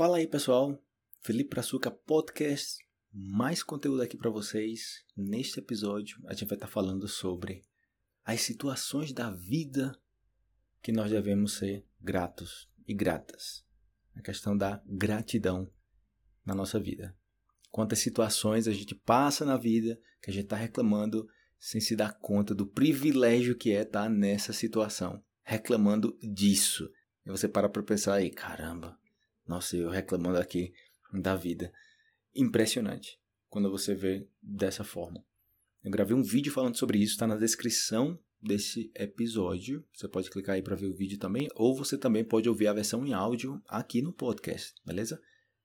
Fala aí, pessoal. Felipe Praçuca Podcast. Mais conteúdo aqui para vocês. Neste episódio, a gente vai estar falando sobre as situações da vida que nós devemos ser gratos e gratas. A questão da gratidão na nossa vida. Quantas situações a gente passa na vida que a gente está reclamando sem se dar conta do privilégio que é estar nessa situação, reclamando disso. E você para para pensar aí, caramba, nossa, eu reclamando aqui da vida. Impressionante quando você vê dessa forma. Eu gravei um vídeo falando sobre isso, está na descrição desse episódio. Você pode clicar aí para ver o vídeo também, ou você também pode ouvir a versão em áudio aqui no podcast, beleza?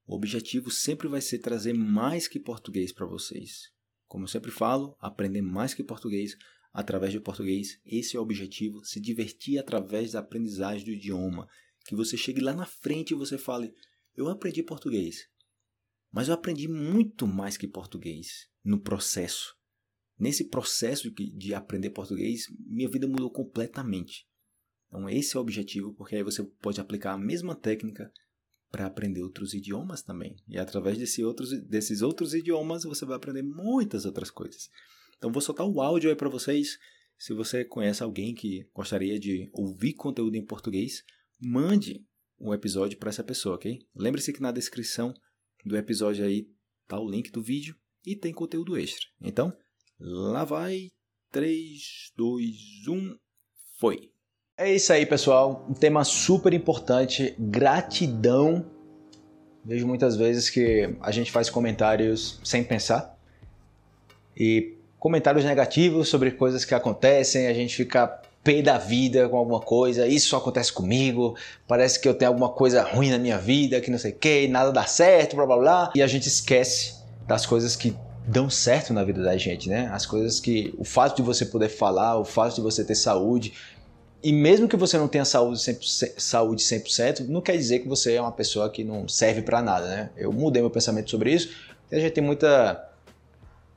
O objetivo sempre vai ser trazer mais que português para vocês. Como eu sempre falo, aprender mais que português através do português. Esse é o objetivo, se divertir através da aprendizagem do idioma que você chegue lá na frente e você fale: Eu aprendi português, mas eu aprendi muito mais que português no processo. Nesse processo de aprender português, minha vida mudou completamente. Então, esse é o objetivo, porque aí você pode aplicar a mesma técnica para aprender outros idiomas também. E através desse outros, desses outros idiomas, você vai aprender muitas outras coisas. Então, vou soltar o áudio aí para vocês. Se você conhece alguém que gostaria de ouvir conteúdo em português, mande um episódio para essa pessoa, ok? Lembre-se que na descrição do episódio aí tá o link do vídeo e tem conteúdo extra. Então, lá vai. 3, 2, 1, foi! É isso aí, pessoal. Um tema super importante: gratidão. Vejo muitas vezes que a gente faz comentários sem pensar e comentários negativos sobre coisas que acontecem, a gente fica pé da vida com alguma coisa, isso só acontece comigo, parece que eu tenho alguma coisa ruim na minha vida, que não sei o que, nada dá certo, blá blá blá. E a gente esquece das coisas que dão certo na vida da gente, né? As coisas que. O fato de você poder falar, o fato de você ter saúde. E mesmo que você não tenha saúde 100%, saúde 100%, não quer dizer que você é uma pessoa que não serve para nada, né? Eu mudei meu pensamento sobre isso. A gente tem muita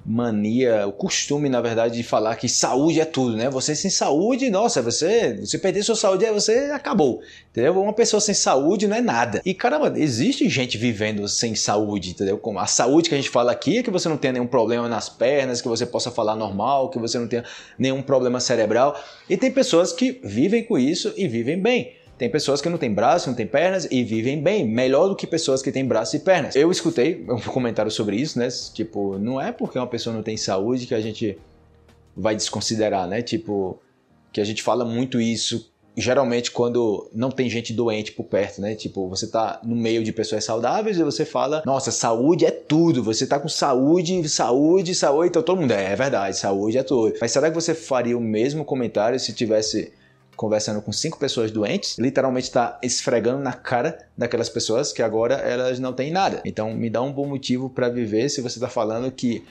mania, o costume, na verdade, de falar que saúde é tudo, né? Você sem saúde, nossa, você, você perder sua saúde, você acabou, entendeu? Uma pessoa sem saúde não é nada. E caramba, existe gente vivendo sem saúde, entendeu? Como a saúde que a gente fala aqui é que você não tenha nenhum problema nas pernas, que você possa falar normal, que você não tenha nenhum problema cerebral. E tem pessoas que vivem com isso e vivem bem. Tem pessoas que não têm braço, não têm pernas e vivem bem, melhor do que pessoas que têm braço e pernas. Eu escutei um comentário sobre isso, né? Tipo, não é porque uma pessoa não tem saúde que a gente vai desconsiderar, né? Tipo, que a gente fala muito isso geralmente quando não tem gente doente por perto, né? Tipo, você tá no meio de pessoas saudáveis e você fala, nossa, saúde é tudo, você tá com saúde, saúde, saúde, então todo mundo, é, é verdade, saúde é tudo. Mas será que você faria o mesmo comentário se tivesse conversando com cinco pessoas doentes, literalmente está esfregando na cara daquelas pessoas que agora elas não têm nada. Então me dá um bom motivo para viver se você está falando que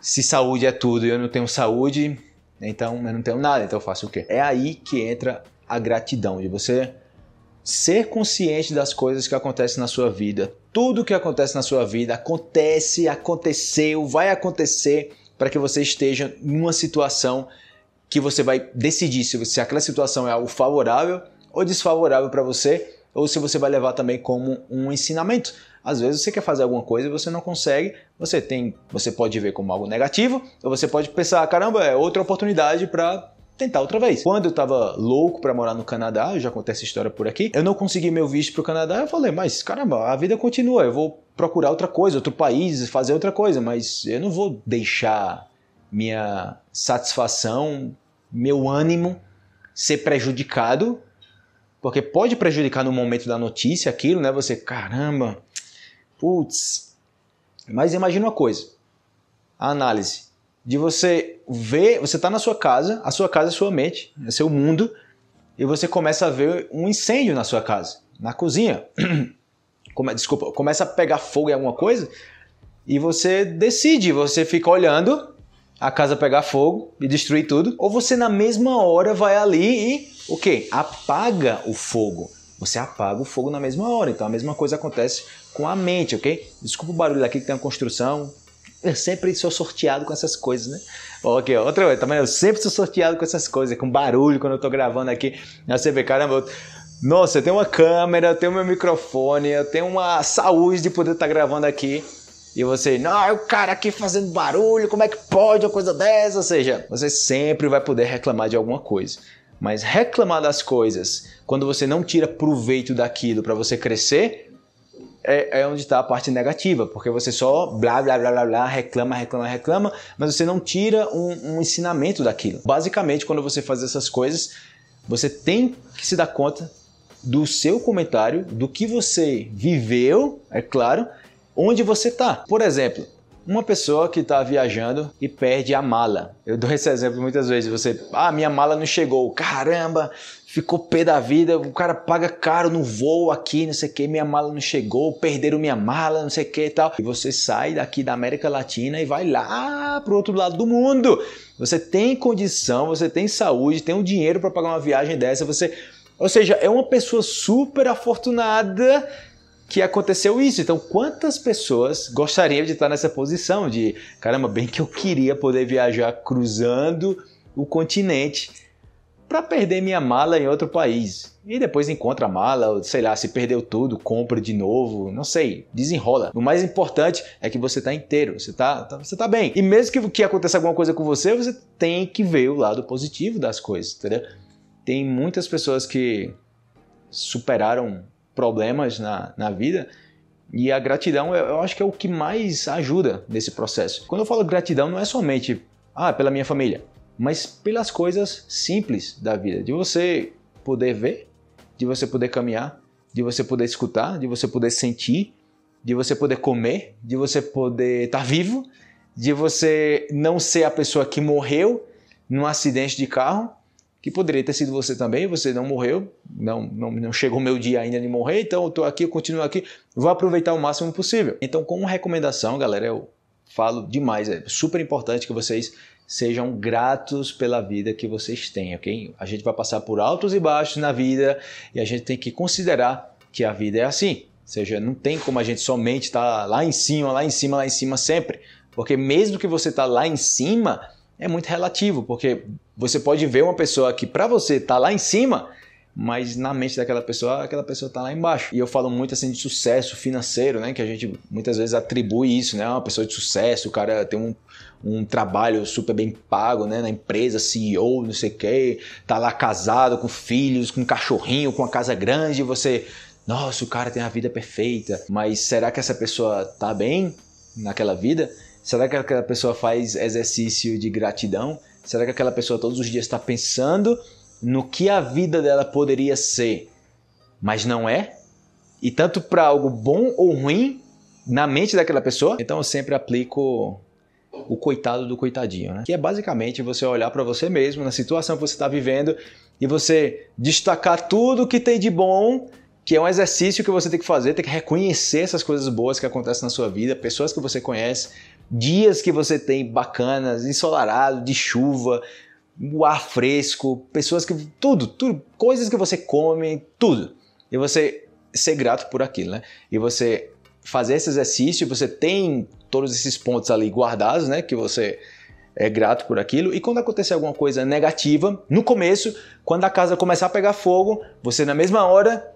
se saúde é tudo e eu não tenho saúde, então eu não tenho nada, então eu faço o quê? É aí que entra a gratidão, de você ser consciente das coisas que acontecem na sua vida. Tudo que acontece na sua vida acontece, aconteceu, vai acontecer para que você esteja numa situação que você vai decidir se, se aquela situação é algo favorável ou desfavorável para você, ou se você vai levar também como um ensinamento. Às vezes você quer fazer alguma coisa e você não consegue, você tem, você pode ver como algo negativo, ou você pode pensar, caramba, é outra oportunidade para tentar outra vez. Quando eu estava louco para morar no Canadá, eu já contei essa história por aqui, eu não consegui meu visto para o Canadá, eu falei, mas caramba, a vida continua, eu vou procurar outra coisa, outro país, fazer outra coisa, mas eu não vou deixar minha satisfação meu ânimo ser prejudicado, porque pode prejudicar no momento da notícia aquilo, né? Você, caramba, putz. Mas imagina uma coisa: a análise de você ver, você está na sua casa, a sua casa é sua mente, é seu mundo, e você começa a ver um incêndio na sua casa, na cozinha. Desculpa, começa a pegar fogo em alguma coisa e você decide, você fica olhando a casa pegar fogo e destruir tudo, ou você na mesma hora vai ali e o que? Apaga o fogo. Você apaga o fogo na mesma hora. Então a mesma coisa acontece com a mente, ok? Desculpa o barulho daqui que tem uma construção. Eu sempre sou sorteado com essas coisas, né? Ok, outra vez, também eu sempre sou sorteado com essas coisas, com barulho quando eu tô gravando aqui. Aí você vê, caramba, Nossa, eu tenho uma câmera, eu tenho meu microfone, eu tenho uma saúde de poder estar tá gravando aqui. E você, não, o cara aqui fazendo barulho, como é que pode uma coisa dessa? Ou seja, você sempre vai poder reclamar de alguma coisa. Mas reclamar das coisas, quando você não tira proveito daquilo para você crescer, é, é onde está a parte negativa, porque você só blá blá blá blá blá, reclama, reclama, reclama, mas você não tira um, um ensinamento daquilo. Basicamente, quando você faz essas coisas, você tem que se dar conta do seu comentário, do que você viveu, é claro, onde você está. Por exemplo, uma pessoa que está viajando e perde a mala. Eu dou esse exemplo muitas vezes. Você, ah, minha mala não chegou. Caramba, ficou pé da vida. O cara paga caro no voo aqui, não sei o que. Minha mala não chegou. Perderam minha mala, não sei o que e tal. E você sai daqui da América Latina e vai lá pro outro lado do mundo. Você tem condição, você tem saúde, tem um dinheiro para pagar uma viagem dessa. Você, ou seja, é uma pessoa super afortunada que aconteceu isso. Então, quantas pessoas gostariam de estar nessa posição de, caramba, bem que eu queria poder viajar cruzando o continente para perder minha mala em outro país. E depois encontra a mala, sei lá, se perdeu tudo, compra de novo, não sei, desenrola. O mais importante é que você está inteiro, você está tá, você tá bem. E mesmo que, que aconteça alguma coisa com você, você tem que ver o lado positivo das coisas, entendeu? Tem muitas pessoas que superaram problemas na, na vida. E a gratidão, eu acho que é o que mais ajuda nesse processo. Quando eu falo gratidão, não é somente ah, pela minha família, mas pelas coisas simples da vida. De você poder ver, de você poder caminhar, de você poder escutar, de você poder sentir, de você poder comer, de você poder estar tá vivo, de você não ser a pessoa que morreu num acidente de carro, que poderia ter sido você também, você não morreu, não, não, não chegou o meu dia ainda de morrer, então eu estou aqui, eu continuo aqui, vou aproveitar o máximo possível. Então, como recomendação, galera, eu falo demais, é super importante que vocês sejam gratos pela vida que vocês têm, ok? A gente vai passar por altos e baixos na vida e a gente tem que considerar que a vida é assim. Ou seja, não tem como a gente somente estar tá lá em cima, lá em cima, lá em cima sempre. Porque mesmo que você está lá em cima, é muito relativo, porque você pode ver uma pessoa que para você está lá em cima, mas na mente daquela pessoa, aquela pessoa está lá embaixo. E eu falo muito assim de sucesso financeiro, né? Que a gente muitas vezes atribui isso, né? Uma pessoa de sucesso, o cara tem um, um trabalho super bem pago, né? Na empresa, CEO, não sei o quê, tá lá casado, com filhos, com um cachorrinho, com uma casa grande, e você, nossa, o cara tem a vida perfeita. Mas será que essa pessoa tá bem naquela vida? Será que aquela pessoa faz exercício de gratidão? Será que aquela pessoa todos os dias está pensando no que a vida dela poderia ser, mas não é? E tanto para algo bom ou ruim na mente daquela pessoa? Então eu sempre aplico o coitado do coitadinho, né? Que é basicamente você olhar para você mesmo na situação que você está vivendo e você destacar tudo que tem de bom que é um exercício que você tem que fazer, tem que reconhecer essas coisas boas que acontecem na sua vida, pessoas que você conhece, dias que você tem bacanas, ensolarado, de chuva, o ar fresco, pessoas que tudo, tudo, coisas que você come, tudo. E você ser grato por aquilo, né? E você fazer esse exercício, você tem todos esses pontos ali guardados, né, que você é grato por aquilo. E quando acontecer alguma coisa negativa, no começo, quando a casa começar a pegar fogo, você na mesma hora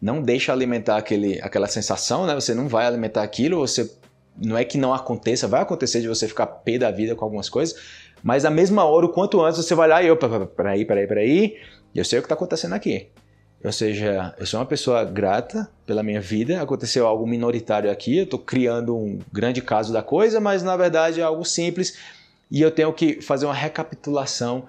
não deixa alimentar aquele, aquela sensação, né? Você não vai alimentar aquilo, você não é que não aconteça, vai acontecer de você ficar pé da vida com algumas coisas, mas na mesma hora, o quanto antes você vai lá e eu, peraí, peraí, peraí, eu sei o que está acontecendo aqui. Ou seja, eu sou uma pessoa grata pela minha vida, aconteceu algo minoritário aqui, eu estou criando um grande caso da coisa, mas na verdade é algo simples e eu tenho que fazer uma recapitulação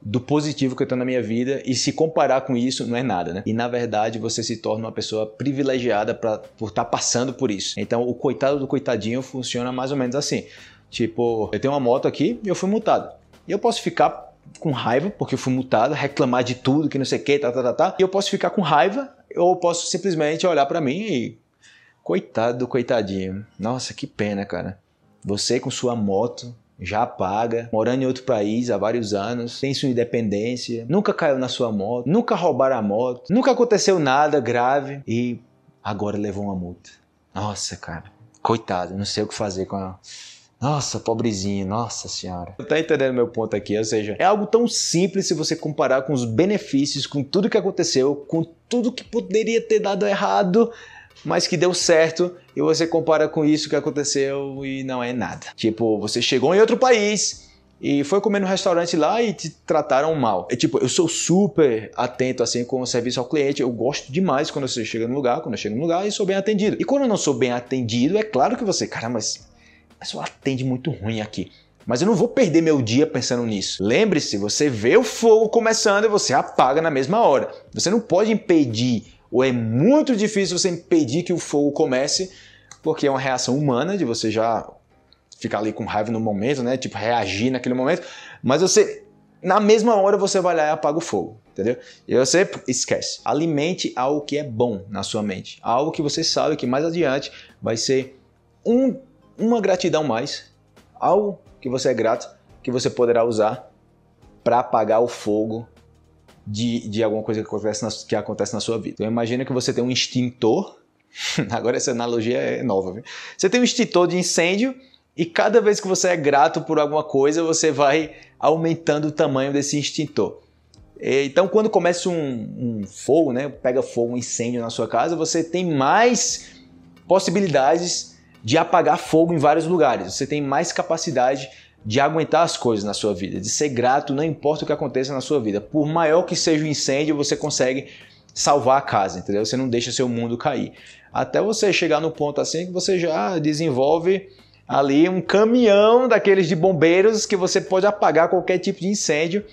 do positivo que eu tenho na minha vida e se comparar com isso não é nada, né? E na verdade você se torna uma pessoa privilegiada pra, por estar tá passando por isso. Então o coitado do coitadinho funciona mais ou menos assim. Tipo, eu tenho uma moto aqui e eu fui multado. E eu posso ficar com raiva porque eu fui multado, reclamar de tudo, que não sei o que, tá, tá, tá, tá. E eu posso ficar com raiva ou eu posso simplesmente olhar para mim e coitado do coitadinho. Nossa, que pena, cara. Você com sua moto já paga, morando em outro país há vários anos, tem sua independência, nunca caiu na sua moto, nunca roubaram a moto, nunca aconteceu nada grave e agora levou uma multa. Nossa, cara, coitado, não sei o que fazer com a. Nossa, pobrezinho, nossa senhora. Tá entendendo meu ponto aqui? Ou seja, é algo tão simples se você comparar com os benefícios, com tudo que aconteceu, com tudo que poderia ter dado errado, mas que deu certo, e você compara com isso que aconteceu e não é nada. Tipo, você chegou em outro país e foi comer no restaurante lá e te trataram mal. É tipo, eu sou super atento assim com o serviço ao cliente. Eu gosto demais quando você chega no lugar, quando eu chego no lugar e sou bem atendido. E quando eu não sou bem atendido, é claro que você, cara, mas a pessoa atende muito ruim aqui. Mas eu não vou perder meu dia pensando nisso. Lembre-se, você vê o fogo começando e você apaga na mesma hora. Você não pode impedir, ou é muito difícil você impedir que o fogo comece, porque é uma reação humana de você já ficar ali com raiva no momento, né? Tipo, reagir naquele momento. Mas você, na mesma hora, você vai lá e apaga o fogo, entendeu? E você esquece. Alimente algo que é bom na sua mente. Algo que você sabe que mais adiante vai ser um, uma gratidão mais. Algo que você é grato, que você poderá usar para apagar o fogo de, de alguma coisa que acontece, na, que acontece na sua vida. Então imagina que você tem um extintor. Agora essa analogia é nova. Viu? Você tem um extintor de incêndio e cada vez que você é grato por alguma coisa, você vai aumentando o tamanho desse extintor. Então, quando começa um, um, fogo, né, pega fogo, um incêndio na sua casa, você tem mais possibilidades de apagar fogo em vários lugares. Você tem mais capacidade de aguentar as coisas na sua vida, de ser grato, não importa o que aconteça na sua vida. Por maior que seja o incêndio, você consegue salvar a casa, entendeu? Você não deixa seu mundo cair. Até você chegar no ponto assim que você já desenvolve ali um caminhão daqueles de bombeiros que você pode apagar qualquer tipo de incêndio,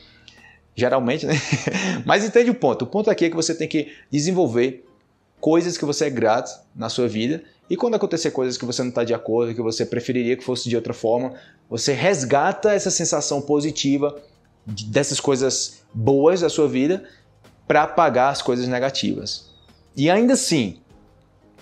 geralmente, né? Mas entende o ponto. O ponto aqui é que você tem que desenvolver coisas que você é grato na sua vida e quando acontecer coisas que você não está de acordo, que você preferiria que fosse de outra forma, você resgata essa sensação positiva dessas coisas boas da sua vida para apagar as coisas negativas. E ainda assim,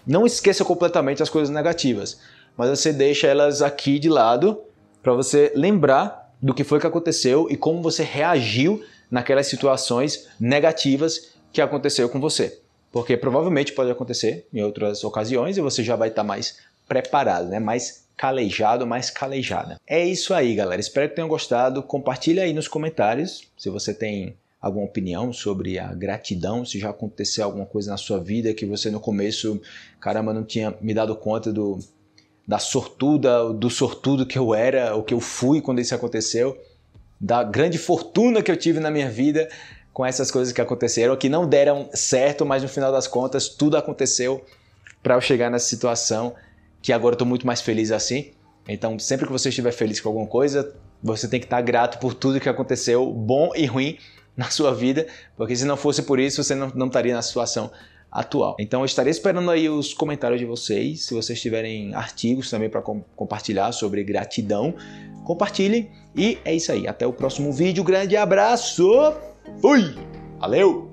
não esqueça completamente as coisas negativas mas você deixa elas aqui de lado para você lembrar do que foi que aconteceu e como você reagiu naquelas situações negativas que aconteceu com você. Porque provavelmente pode acontecer em outras ocasiões e você já vai estar tá mais preparado, né? mais calejado, mais calejada. É isso aí, galera. Espero que tenham gostado. Compartilha aí nos comentários se você tem alguma opinião sobre a gratidão, se já aconteceu alguma coisa na sua vida que você no começo, caramba, não tinha me dado conta do da sortuda, do sortudo que eu era, o que eu fui quando isso aconteceu, da grande fortuna que eu tive na minha vida com essas coisas que aconteceram, que não deram certo, mas no final das contas tudo aconteceu para eu chegar nessa situação que agora estou muito mais feliz assim. Então, sempre que você estiver feliz com alguma coisa, você tem que estar grato por tudo que aconteceu, bom e ruim, na sua vida, porque se não fosse por isso, você não, não estaria na situação atual. Então eu estarei esperando aí os comentários de vocês. Se vocês tiverem artigos também para com compartilhar sobre gratidão, compartilhem. E é isso aí. Até o próximo vídeo. Grande abraço. Fui. Valeu.